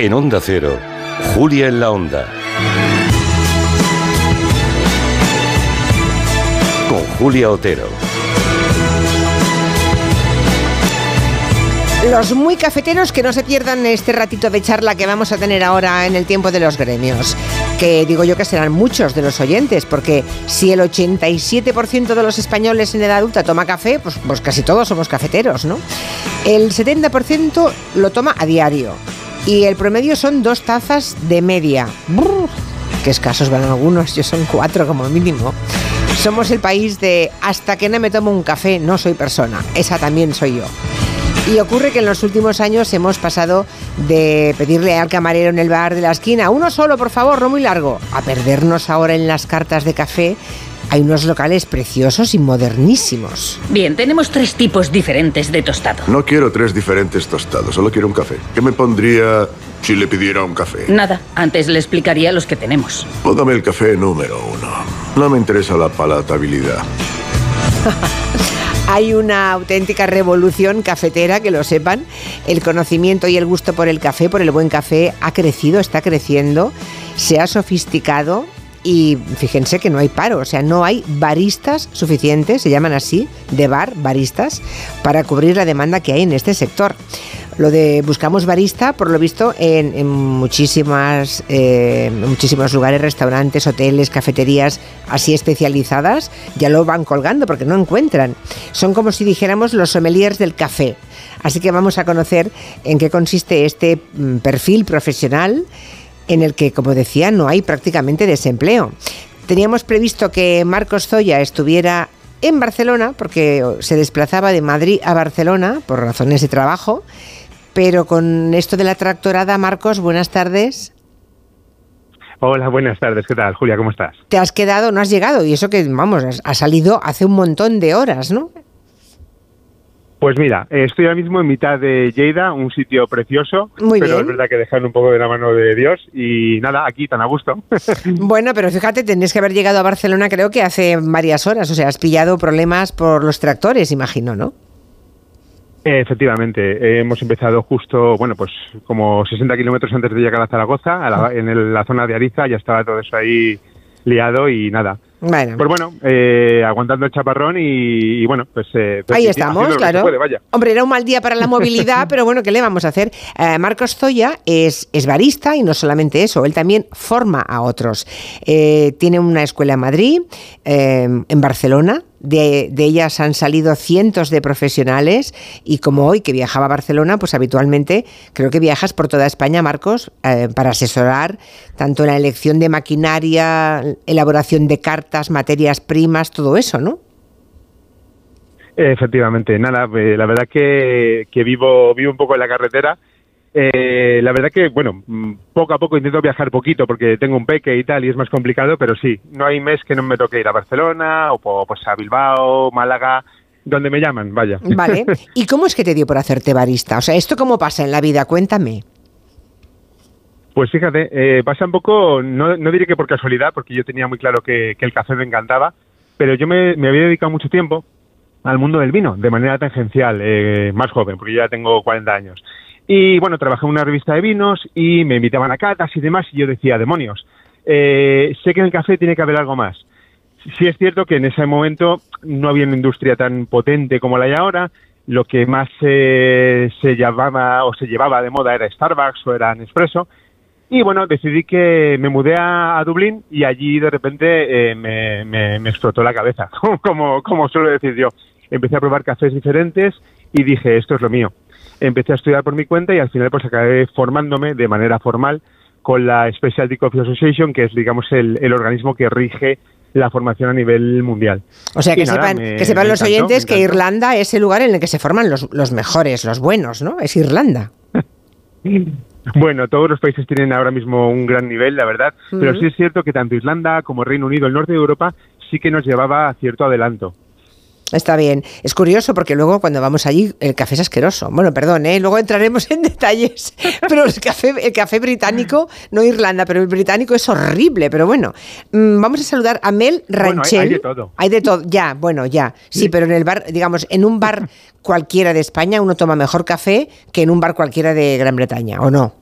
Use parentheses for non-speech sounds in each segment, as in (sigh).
En Onda Cero, Julia en la Onda. Con Julia Otero. Los muy cafeteros que no se pierdan este ratito de charla que vamos a tener ahora en el tiempo de los gremios. Que digo yo que serán muchos de los oyentes, porque si el 87% de los españoles en edad adulta toma café, pues, pues casi todos somos cafeteros, ¿no? El 70% lo toma a diario y el promedio son dos tazas de media. Brr, qué escasos van algunos, yo son cuatro como mínimo. Somos el país de hasta que no me tomo un café no soy persona. Esa también soy yo. Y ocurre que en los últimos años hemos pasado de pedirle al camarero en el bar de la esquina, uno solo, por favor, no muy largo, a perdernos ahora en las cartas de café. Hay unos locales preciosos y modernísimos. Bien, tenemos tres tipos diferentes de tostado. No quiero tres diferentes tostados, solo quiero un café. ¿Qué me pondría si le pidiera un café? Nada, antes le explicaría los que tenemos. Póngame el café número uno. No me interesa la palatabilidad. (laughs) Hay una auténtica revolución cafetera, que lo sepan. El conocimiento y el gusto por el café, por el buen café, ha crecido, está creciendo, se ha sofisticado y fíjense que no hay paro, o sea, no hay baristas suficientes, se llaman así, de bar, baristas, para cubrir la demanda que hay en este sector. Lo de buscamos barista, por lo visto, en, muchísimas, eh, muchísimos lugares, restaurantes, hoteles, cafeterías así especializadas, ya lo van colgando porque no encuentran. Son como si dijéramos los sommeliers del café. Así que vamos a conocer en qué consiste este mm, perfil profesional en el que, como decía, no hay prácticamente desempleo. Teníamos previsto que Marcos Zoya estuviera en Barcelona, porque se desplazaba de Madrid a Barcelona por razones de trabajo, pero con esto de la tractorada, Marcos, buenas tardes. Hola, buenas tardes. ¿Qué tal, Julia? ¿Cómo estás? Te has quedado, no has llegado, y eso que, vamos, ha salido hace un montón de horas, ¿no? Pues mira, estoy ahora mismo en mitad de Lleida, un sitio precioso, Muy pero bien. es verdad que dejan un poco de la mano de Dios y nada, aquí tan a gusto. (laughs) Bueno, pero fíjate, tendrías que haber llegado a Barcelona creo que hace varias horas, o sea, has pillado problemas por los tractores, imagino, ¿no? Efectivamente, hemos empezado justo, bueno, pues como 60 kilómetros antes de llegar a Zaragoza, a la- en el- la zona de Ariza, ya estaba todo eso ahí liado y nada. Bueno. Pues bueno, eh, aguantando el chaparrón y, y bueno, pues... eh, pues Ahí estamos, claro. puede, vaya. Hombre, era un mal día para la movilidad, (laughs) pero bueno, ¿qué le vamos a hacer? Eh, Marcos Zoya es, es barista y no solamente eso, él también forma a otros. Eh, tiene una escuela en Madrid, eh, en Barcelona. De, de ellas han salido cientos de profesionales y como hoy que viajaba a Barcelona, pues habitualmente creo que viajas por toda España, Marcos, eh, para asesorar tanto en la elección de maquinaria, elaboración de cartas, materias primas, todo eso, ¿no? Efectivamente, nada, eh, la verdad que, que vivo, vivo un poco en la carretera. Eh, la verdad que, bueno, mm, poco a poco intento viajar poquito porque tengo un peque y tal y es más complicado, pero sí, no hay mes que no me toque ir a Barcelona o pues a Bilbao, Málaga, donde me llaman, vaya. Vale. (laughs) ¿Y cómo es que te dio por hacerte barista? O sea, ¿esto cómo pasa en la vida? Cuéntame. Pues fíjate, eh, pasa un poco, no, no diré que por casualidad, porque yo tenía muy claro que, que el café me encantaba, pero yo me, me había dedicado mucho tiempo al mundo del vino, de manera tangencial, eh, más joven, porque yo ya tengo 40 años. Y bueno, trabajé en una revista de vinos y me invitaban a catas y demás, y yo decía, demonios, eh, sé que en el café tiene que haber algo más. Sí es cierto que en ese momento no había una industria tan potente como la hay ahora. Lo que más eh, se llamaba o se llevaba de moda era Starbucks o era Nespresso. Y bueno, decidí que me mudé a, Dublín y allí de repente eh, me, me- me explotó la cabeza, (laughs) como, como suelo decir yo. Empecé a probar cafés diferentes y dije, esto es lo mío. Empecé a estudiar por mi cuenta y al final pues acabé formándome de manera formal con la Specialty Coffee Association, que es digamos el, el organismo que rige la formación a nivel mundial. O sea, que nada, sepan, me- que sepan los encantó, oyentes que. Irlanda es el lugar en el que se forman los, los mejores, los buenos, ¿no? Es Irlanda. (laughs) Bueno, todos los países tienen ahora mismo un gran nivel, la verdad, pero sí es cierto que tanto Irlanda como Reino Unido, el norte de Europa, sí que nos llevaba a cierto adelanto. Está bien. Es curioso porque luego cuando vamos allí el café es asqueroso. Bueno, perdón, ¿eh? luego entraremos en (laughs) detalles. Pero el café, el café británico, no Irlanda, pero el británico es horrible. Pero bueno, Mm, vamos a saludar a Mel Bueno, hay- Ranchel. hay de todo. Hay de todo, ya, bueno, ya. Sí, pero en el bar, digamos, en un bar (laughs) cualquiera de España uno toma mejor café que en un bar cualquiera de Gran Bretaña, ¿o no?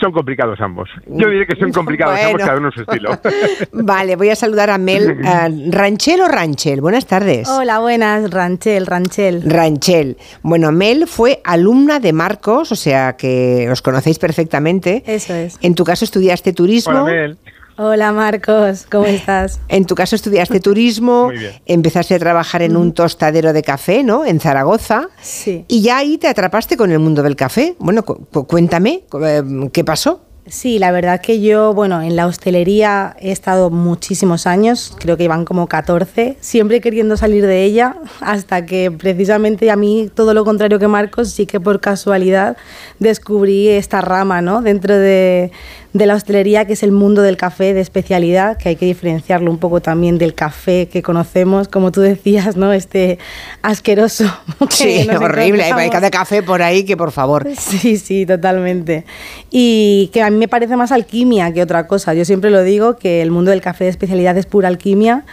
Son complicados ambos. Yo diré que son (laughs) complicados ambos, cada uno su estilo. (laughs) Vale, voy a saludar a Mel. (laughs) eh, ¿Ranchel o Ranchel? Buenas tardes. Hola, buenas, Ranchel, Ranchel. Ranchel. Bueno, Mel fue alumna de Marcos, o sea que os conocéis perfectamente. Eso es. En tu caso estudiaste turismo. Hola, Mel. Hola, Marcos, ¿cómo estás? En tu caso estudiaste turismo, (laughs) empezaste a trabajar en un tostadero de café, ¿no? En Zaragoza. Sí. Y ya ahí te atrapaste con el mundo del café. Bueno, cu- cu- cuéntame, cu- eh, ¿qué pasó? Sí, la verdad que yo, bueno, en la hostelería he estado muchísimos años, creo que iban como 14, siempre queriendo salir de ella, (laughs) hasta que precisamente a mí, todo lo contrario que Marcos, sí que por casualidad descubrí esta rama, ¿no? Dentro de, de la hostelería, que es el mundo del café de especialidad, que hay que diferenciarlo un poco también del café que conocemos, como tú decías, ¿no? Este asqueroso. (laughs) que Sí, (laughs) horrible. Hay cada café por ahí que por favor. Sí, sí, totalmente. Y que a mí me parece más alquimia que otra cosa. Yo siempre lo digo que el mundo del café de especialidad es pura alquimia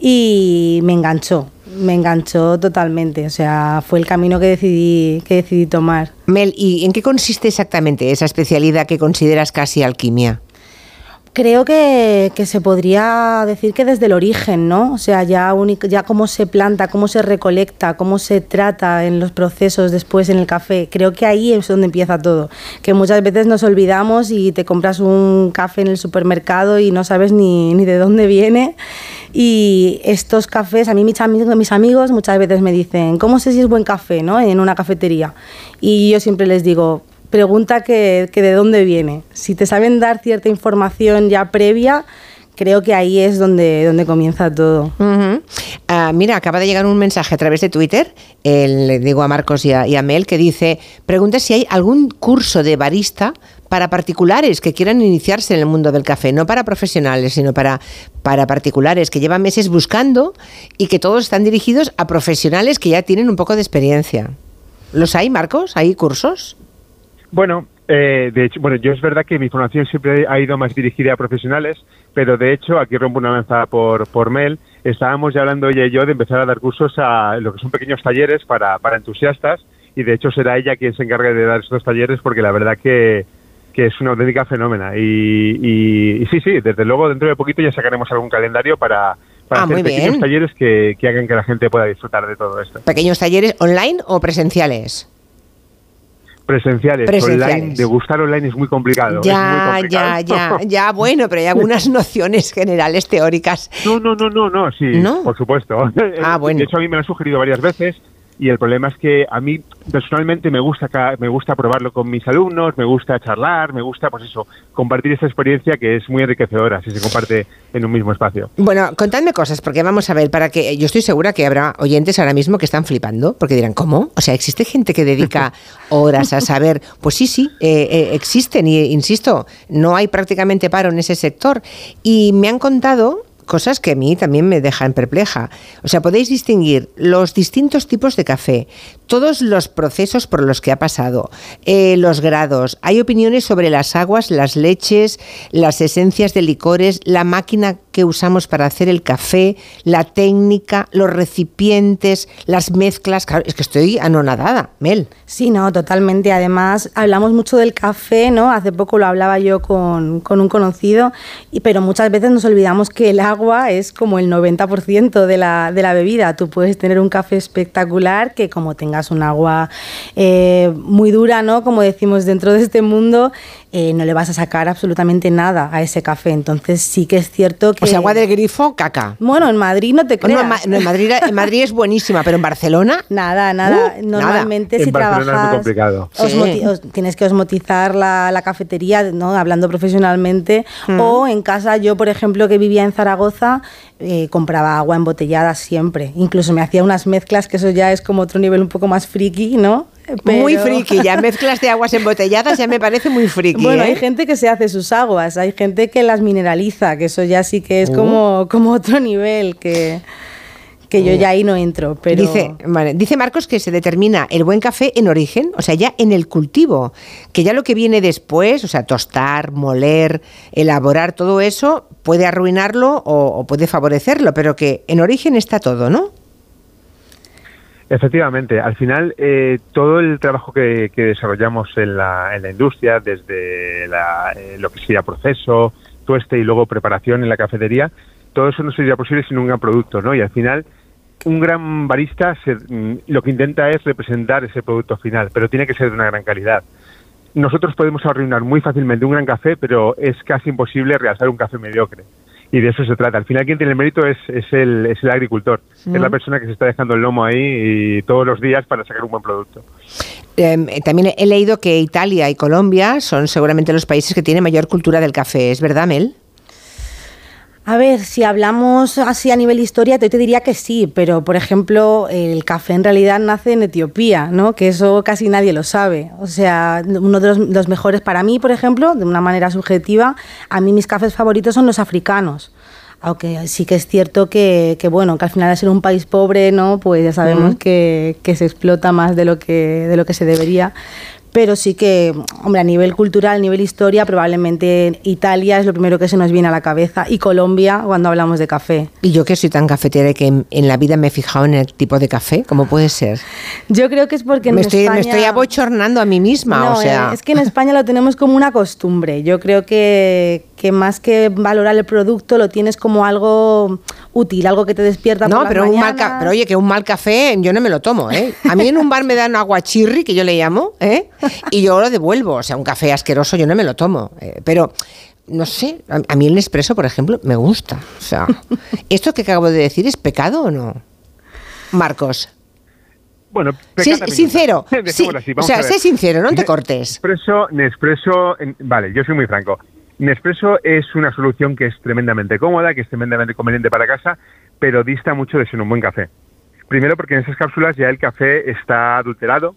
y me enganchó, me enganchó totalmente. O sea, fue el camino que decidí, que decidí tomar. Mel, ¿y en qué consiste exactamente esa especialidad que consideras casi alquimia? Creo que, que se podría decir que desde el origen, ¿no? O sea, ya, únic- ya cómo se planta, cómo se recolecta, cómo se trata en los procesos después en el café. Creo que ahí es donde empieza todo. Que muchas veces nos olvidamos y te compras un café en el supermercado y no sabes ni, ni de dónde viene. Y estos cafés, a mí mis amigos, mis amigos muchas veces me dicen, ¿cómo sé si es buen café, ¿no? En una cafetería. Y yo siempre les digo, pregunta que, que de dónde viene. Si te saben dar cierta información ya previa, creo que ahí es donde, donde comienza todo. Ah, mira, acaba de llegar un mensaje a través de Twitter, el- le digo a Marcos y a, y a Mel, que dice, pregunta si hay algún curso de barista para particulares que quieran iniciarse en el mundo del café, no para profesionales, sino para, para particulares que llevan meses buscando y que todos están dirigidos a profesionales que ya tienen un poco de experiencia. ¿Los hay, Marcos? ¿Hay cursos? Bueno, eh, de hecho, bueno, yo es verdad que mi formación siempre ha ido más dirigida a profesionales, pero de hecho, aquí rompo una lanza por, por Mel, estábamos ya hablando ella y yo de empezar a dar cursos a lo que son pequeños talleres para, para entusiastas y de hecho será ella quien se encargue de dar estos talleres porque la verdad que, que es una auténtica fenómena. Y, y- y sí, sí, desde luego dentro de poquito ya sacaremos algún calendario para, para Ah, hacer pequeños bien. talleres que, que hagan que la gente pueda disfrutar de todo esto. ¿Pequeños talleres online o presenciales? Presenciales, Presenciales. online, degustar online es muy complicado. Ya, muy ya, ya, ya, bueno, pero hay algunas (laughs) nociones generales teóricas. No, no, no, no, no, sí, ¿No? por supuesto. Ah, (laughs) bueno. De hecho, a mí me lo han sugerido varias veces y el problema es que a mí personalmente me gusta me gusta probarlo con mis alumnos, me gusta charlar, me gusta, pues eso, compartir esa experiencia que es muy enriquecedora si se comparte en un mismo espacio. Bueno, contadme cosas, porque vamos a ver, para que yo estoy segura que habrá oyentes ahora mismo que están flipando, porque dirán, ¿cómo? O sea, existe gente que dedica (laughs) horas a saber, pues sí, sí, eh, eh, existen, y insisto, no hay prácticamente paro en ese sector. Y me han contado cosas que a mí también me dejan perpleja. O sea, podéis distinguir los distintos tipos de café, todos los procesos por los que ha pasado, eh, los grados. Hay opiniones sobre las aguas, las leches, las esencias de licores, la máquina que usamos para hacer el café, la técnica, los recipientes, las mezclas. Es que estoy anonadada, Mel. Sí, no, totalmente. Además, hablamos mucho del café, ¿no? Hace poco lo hablaba yo con, con un conocido, pero muchas veces nos olvidamos que el agua es como el 90% de la, de la bebida. Tú puedes tener un café espectacular que como tengas un agua eh, muy dura, ¿no? Como decimos dentro de este mundo, eh, no le vas a sacar absolutamente nada a ese café. Entonces sí que es cierto que... O sea, agua del grifo, caca. Bueno, en Madrid no te No, creas. en, Ma- no, en Madrid, en Madrid es buenísima, pero en Barcelona. Nada, nada. Uh, Normalmente nada. si En Barcelona es muy trabajas, complicado. osmoti- Sí. os- tienes que osmotizar la, la cafetería, ¿no? hablando profesionalmente. O en casa, yo por ejemplo que vivía en Zaragoza, eh, compraba agua embotellada siempre. Incluso me hacía unas mezclas, que eso ya es como otro nivel un poco más friki, ¿no? Muy friki, ya mezclas de aguas embotelladas ya me parece muy friki. Bueno, ¿eh? hay gente que se hace sus aguas, hay gente que las mineraliza, que eso ya sí que es Uh. como, como otro nivel que, que yo ya ahí no entro. Pero... Dice, vale, dice Marcos que se determina el buen café en origen, o sea, ya en el cultivo, que ya lo que viene después, o sea, tostar, moler, elaborar, todo eso puede arruinarlo o, o puede favorecerlo, pero que en origen está todo, ¿no? Efectivamente, al final eh, todo el trabajo que, desarrollamos en la, en la industria, desde la, eh, lo que sería proceso, tueste y luego preparación en la cafetería, todo eso no sería posible sin un gran producto, ¿no? Y al final un gran barista se- mm, lo que intenta es representar ese producto final, pero tiene que ser de una gran calidad. Nosotros podemos arruinar muy fácilmente un gran café, pero es casi imposible realzar un café mediocre. Y de eso se trata. Al final quien tiene el mérito es, es, el, es el agricultor, es la persona que se está dejando el lomo ahí y todos los días para sacar un buen producto. Eh, también he leído que Italia y Colombia son seguramente los países que tienen mayor cultura del café. ¿Es verdad, Mel? A ver, si hablamos así a nivel historia, yo te diría que sí, pero por ejemplo, el café en realidad nace en Etiopía, ¿no? Que eso casi nadie lo sabe. O sea, uno de los, los mejores para mí, por ejemplo, de una manera subjetiva, a mí mis cafés favoritos son los africanos. Aunque sí que es cierto que, que, bueno, que al final de ser un país pobre, ¿no? Pues ya sabemos que, que se explota más de lo que, de lo que se debería. Pero sí que, hombre, a nivel cultural, a nivel historia, probablemente Italia es lo primero que se nos viene a la cabeza y Colombia cuando hablamos de café. Y yo que soy tan cafetera que en, en la vida me he fijado en el tipo de café, ¿cómo puede ser? Yo creo que es porque en me, estoy, España... me estoy abochornando a mí misma, No, o sea... es que en España lo tenemos como una costumbre. Yo creo que, que más que valorar el producto lo tienes como algo útil, algo que te despierta No, por las pero, un mal mañanas. pero oye, que un mal café yo no me lo tomo, ¿eh? A mí en un bar me dan aguachirri, que yo le llamo, ¿eh? Y yo lo devuelvo. O sea, un café asqueroso yo no me lo tomo. eh, pero, no sé, a, a mí el Nespresso, por ejemplo, me gusta. O sea, ¿esto que acabo de decir es pecado o no? Marcos. Bueno, Sí, sincero. Sí, así, o vamos sea, a ver. sé sincero, no te cortes. Nespresso, Nespresso, vale, yo soy muy franco. Nespresso es una solución que es tremendamente cómoda, que es tremendamente conveniente para casa, pero dista mucho de ser un buen café. Primero porque en esas cápsulas ya el café está adulterado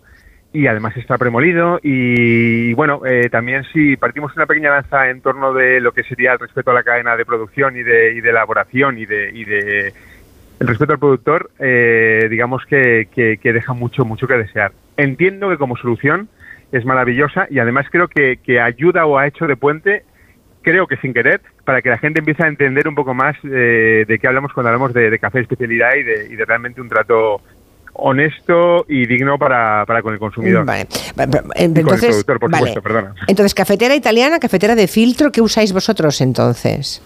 y además está premolido y bueno, eh, también si partimos una pequeña lanza en torno de lo que sería el respeto a la cadena de producción y de, y de elaboración y de, y de el respeto al productor, eh, digamos que, que- que deja mucho, mucho que desear. Entiendo que como solución es maravillosa y además creo que, que ayuda o ha hecho de puente, creo que sin querer, para que la gente empiece a entender un poco más eh, de qué hablamos cuando hablamos de, de café de especialidad y de, y de realmente un trato honesto y digno para, para con el consumidor. Vale. Y con el Entonces, productor, por vale. supuesto, perdona. Entonces, cafetera italiana, cafetera de filtro, ¿qué usáis vosotros entonces?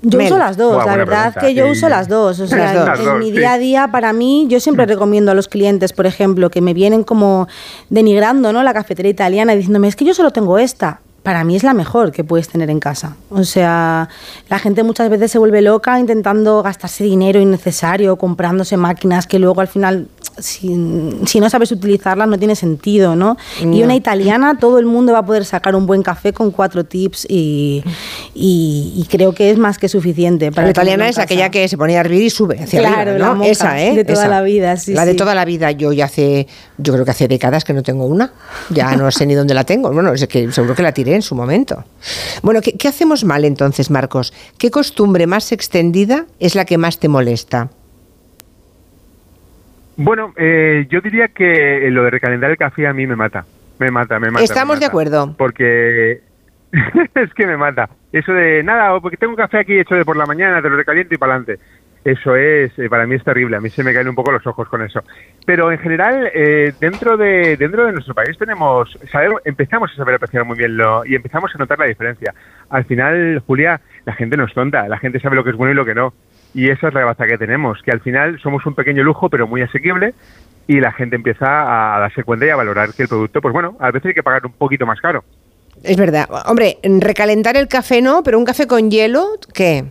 Yo Mel. uso las dos, la verdad pregunta, que yo sí. uso las dos. O sea, Las dos. en- Las en dos, mi sí. día a día, para mí, yo siempre recomiendo a los clientes, por ejemplo, que me vienen como denigrando ¿no? la cafetería italiana y diciéndome, es que yo solo tengo esta. Para mí es la mejor que puedes tener en casa. O sea, la gente muchas veces se vuelve loca intentando gastarse dinero innecesario, comprándose máquinas que luego al final, si, si no sabes utilizarlas, no tiene sentido, ¿no? Y una italiana, todo el mundo va a poder sacar un buen café con cuatro tips y, y- y creo que es más que suficiente. Para la italiana es casa. aquella que se pone a hervir y sube hacia Claro, arriba, la ¿no? moca, Esa, ¿eh? de toda Esa. la vida, sí, La de sí. toda la vida. Yo ya hace, yo creo que hace décadas que no tengo una. Ya no sé ni dónde la tengo. Bueno, es que seguro que la tiré en su momento. Bueno, ¿qué, qué hacemos mal entonces, Marcos? ¿Qué costumbre más extendida es la que más te molesta? Bueno, eh, yo diría que lo de recalentar el café a mí me mata. Me mata, me mata. Estamos me de acuerdo. Porque (laughs) es que me mata. Eso de nada, porque tengo un café aquí hecho de por la mañana, te lo recaliento y para adelante. Eso es, eh, para mí es terrible. A mí se me caen un poco los ojos con eso. Pero en general, eh, dentro de dentro de nuestro país tenemos, sabemos, empezamos a saber apreciar muy bien lo y empezamos a notar la diferencia. Al final, Julia, la gente no es tonta. La gente sabe lo que es bueno y lo que no. Y esa es la baza que tenemos, que al final somos un pequeño lujo, pero muy asequible, y la gente empieza a darse cuenta y a valorar que el producto, pues bueno, a veces hay que pagar un poquito más caro. Es verdad. Hombre, recalentar el café no, pero un café con hielo, ¿qué?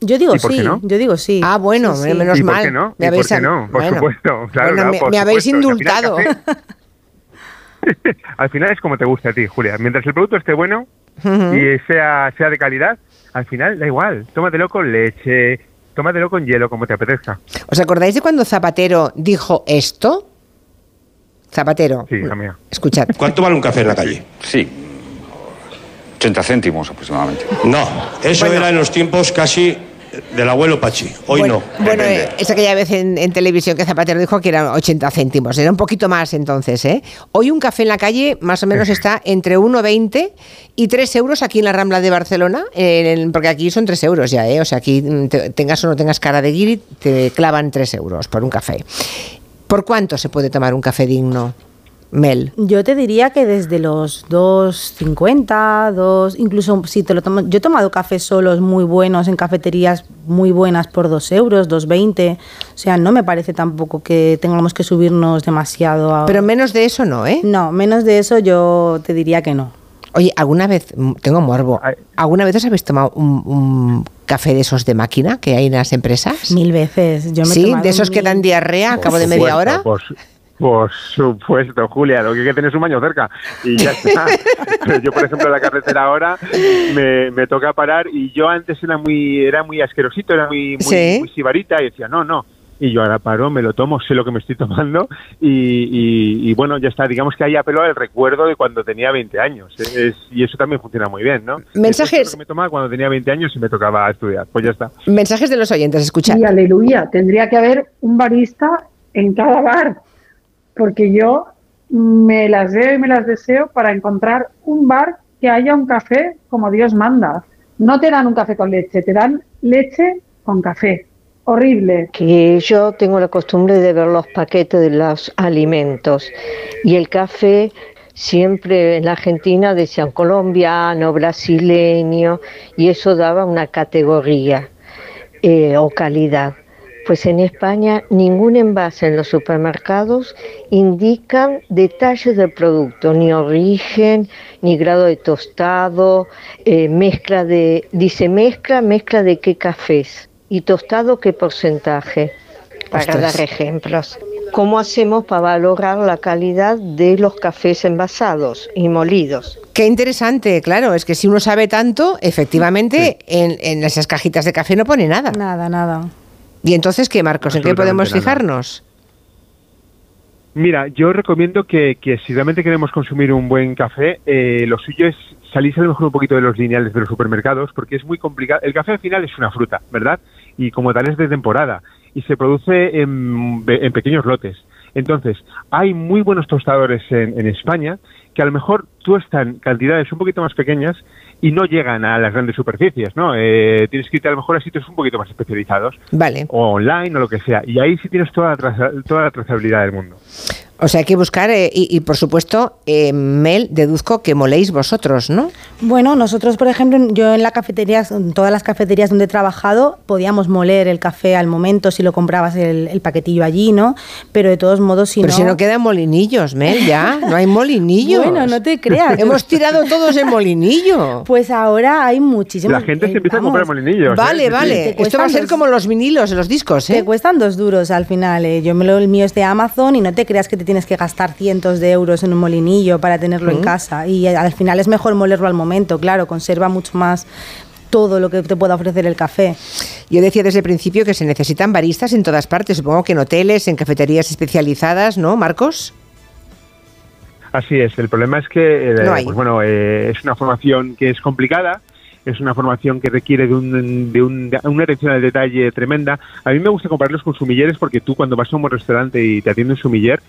Yo digo ¿Y por qué sí, no? yo digo sí. Ah, bueno, Sí, sí. menos ¿Y por mal. qué no? Me ¿Y por habéis qué a- no? Por supuesto, claro, bueno, no, me, por me habéis supuesto. Al indultado. (laughs) al final es como te gusta a ti, Julia. Mientras el producto esté bueno y sea, sea de calidad, al final da igual. Tómatelo con leche, tómatelo con hielo, como te apetezca. ¿Os acordáis de cuando Zapatero dijo esto? Zapatero. Sí, hija mía. Escuchad. ¿Cuánto vale un café en la calle? Sí, 80 céntimos aproximadamente. No, eso Bueno. era en los tiempos casi del abuelo Pachi. Hoy bueno, no. Bueno, eh, es aquella vez en, en televisión que Zapatero dijo que eran 80 céntimos. Era un poquito más entonces, ¿eh? Hoy un café en la calle más o menos está entre 1,20 y 3 euros aquí en la Rambla de Barcelona, en porque aquí son 3 euros ya, ¿eh? O sea, aquí mm, te- tengas o no tengas cara de guiri, te clavan 3 euros por un café. ¿Por cuánto se puede tomar un café digno, Mel? Yo te diría que desde los 2.50, 2, incluso si te lo tomas, yo he tomado cafés solos muy buenos en cafeterías muy buenas por 2 euros, 2.20, o sea, no me parece tampoco que tengamos que subirnos demasiado a... Pero menos de eso no, ¿eh? no, menos de eso yo te diría que no. Oye, ¿alguna vez, mm, tengo morbo. ¿alguna vez os habéis tomado un, un café de esos de máquina que hay en las empresas? Mil veces. Yo me sí, de esos que dan diarrea a cabo de media hora. Por, por supuesto, Julia, lo que hay que tener es un baño cerca y ya está. (laughs) Pero yo, por ejemplo, en la carretera ahora me, me toca parar y yo antes era muy era muy asquerosito, era muy, muy, Sí. muy sibarita y decía, no, no. Y yo ahora paro, me lo tomo, sé lo que me estoy tomando y, y- y bueno, ya está. Digamos que ahí apelo al recuerdo de cuando tenía 20 años. Es- y eso también funciona muy bien, ¿no? Mensajes- Es lo que me tomaba cuando tenía 20 años y me tocaba estudiar. Pues ya está. Mensajes de los oyentes, escuchad. Y aleluya, tendría que haber un barista en cada bar, porque yo me las veo y me las deseo para encontrar un bar que haya un café como Dios manda. No te dan un café con leche, te dan leche con café. Horrible. que yo tengo la costumbre de ver los paquetes de los alimentos y el café siempre en la Argentina decían colombiano, brasileño y eso daba una categoría eh, o calidad. Pues en España ningún envase en los supermercados indican detalles del producto, ni origen, ni grado de tostado, eh, mezcla de, dice mezcla, mezcla de qué cafés y tostado qué porcentaje, para Ostras. dar ejemplos. ¿Cómo hacemos para valorar la calidad de los cafés envasados y molidos? Qué interesante, claro, es que si uno sabe tanto, efectivamente, en, en esas cajitas de café no pone nada. Nada, nada. ¿Y entonces qué, Marcos? ¿En qué podemos nada. fijarnos? Mira, yo recomiendo que, que si realmente queremos consumir un buen café, eh, lo suyo es salirse a lo mejor un poquito de los lineales de los supermercados, porque es muy complicado. El café al final es una fruta, ¿verdad? Y como tal es de temporada y se produce en, en pequeños lotes. Entonces, hay muy buenos tostadores en, en España que a lo mejor tuestan cantidades un poquito más pequeñas y no llegan a las grandes superficies, ¿no? Eh, tienes que irte a lo mejor a sitios un poquito más especializados Vale. o online o lo que sea. Y ahí sí tienes toda la, traza- toda la trazabilidad del mundo. O sea, hay que buscar, eh, y, y, por supuesto, eh, Mel, deduzco que moléis vosotros, ¿no? Bueno, nosotros, por ejemplo, yo en la cafetería, en todas las cafeterías donde he trabajado, podíamos moler el café al momento si lo comprabas el, el paquetillo allí, ¿no? Pero de todos modos, si Pero no... si no quedan molinillos, Mel, ya, no hay molinillos. Bueno, no te creas. Hemos tirado todos el molinillo. Pues ahora hay muchísimos... La gente se eh, empieza a comprar molinillos. ¿eh? Vale, vale. Te Esto va a ser dos- como los vinilos, los discos, Te ¿eh? cuestan dos duros al final. eh. Yo me lo, el mío es de Amazon y no te creas que te tienes que gastar cientos de euros en un molinillo para tenerlo en casa. Y al final es mejor molerlo al momento, claro, conserva mucho más todo lo que te pueda ofrecer el café. Yo decía desde el principio que se necesitan baristas en todas partes, supongo que en hoteles, en cafeterías especializadas, ¿no, Marcos? Así es, el problema es que, eh, No pues bueno, eh, es una formación que es complicada, es una formación que requiere de, un, de, un- de una atención al detalle tremenda. A mí me gusta compararlos con sumilleres porque tú cuando vas a un buen restaurante y te atiende un sumiller,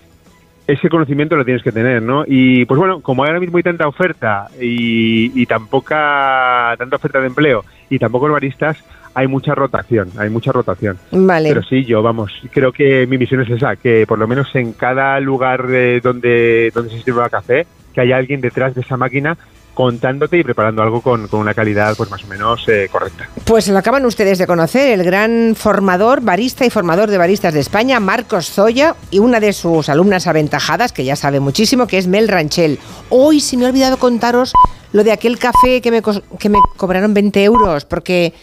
ese conocimiento lo tienes que tener, ¿no? Y pues bueno, como ahora mismo hay tanta oferta y, y tan poca, tanta oferta de empleo y tampoco baristas, hay mucha rotación, hay mucha rotación. Vale. Pero sí, yo, vamos, creo que mi misión es esa, que por lo menos en cada lugar eh, donde, donde se sirva café, que haya alguien detrás de esa máquina contándote y preparando algo con, una calidad pues más o menos eh, correcta. Pues lo acaban ustedes de conocer, el gran formador, barista y formador de baristas de España, Marcos Zoya, y una de sus alumnas aventajadas, que ya sabe muchísimo, que es Mel Ranchel. Hoy se me ha olvidado contaros lo de aquel café que me, que me cobraron 20 euros, porque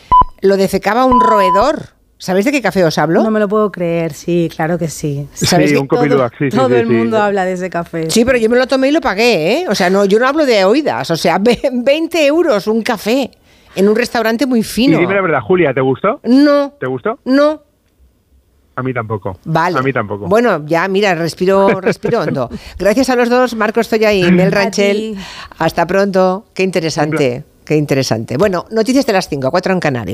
lo defecaba un roedor. ¿Sabéis de qué café os hablo? No me lo puedo creer, sí, claro que sí. ¿Sabes sí, que un todo sí, todo sí, el sí. mundo habla de ese café. Sí, pero yo me lo tomé y lo pagué, ¿eh? O sea, no, yo no hablo de oídas, o sea, (laughs) ve- 20 euros un café en un restaurante muy Y fino. dime la verdad, Julia, ¿te gustó? No, ¿Te gustó? no. A mí tampoco. Vale. A mí tampoco. Bueno, ya, mira, respiro, (laughs) respiro hondo. Gracias a los dos, Marcos Toya y Mel Ranchel. Hasta pronto. Qué interesante, qué interesante. Bueno, noticias de las 5, 4 en Canarias.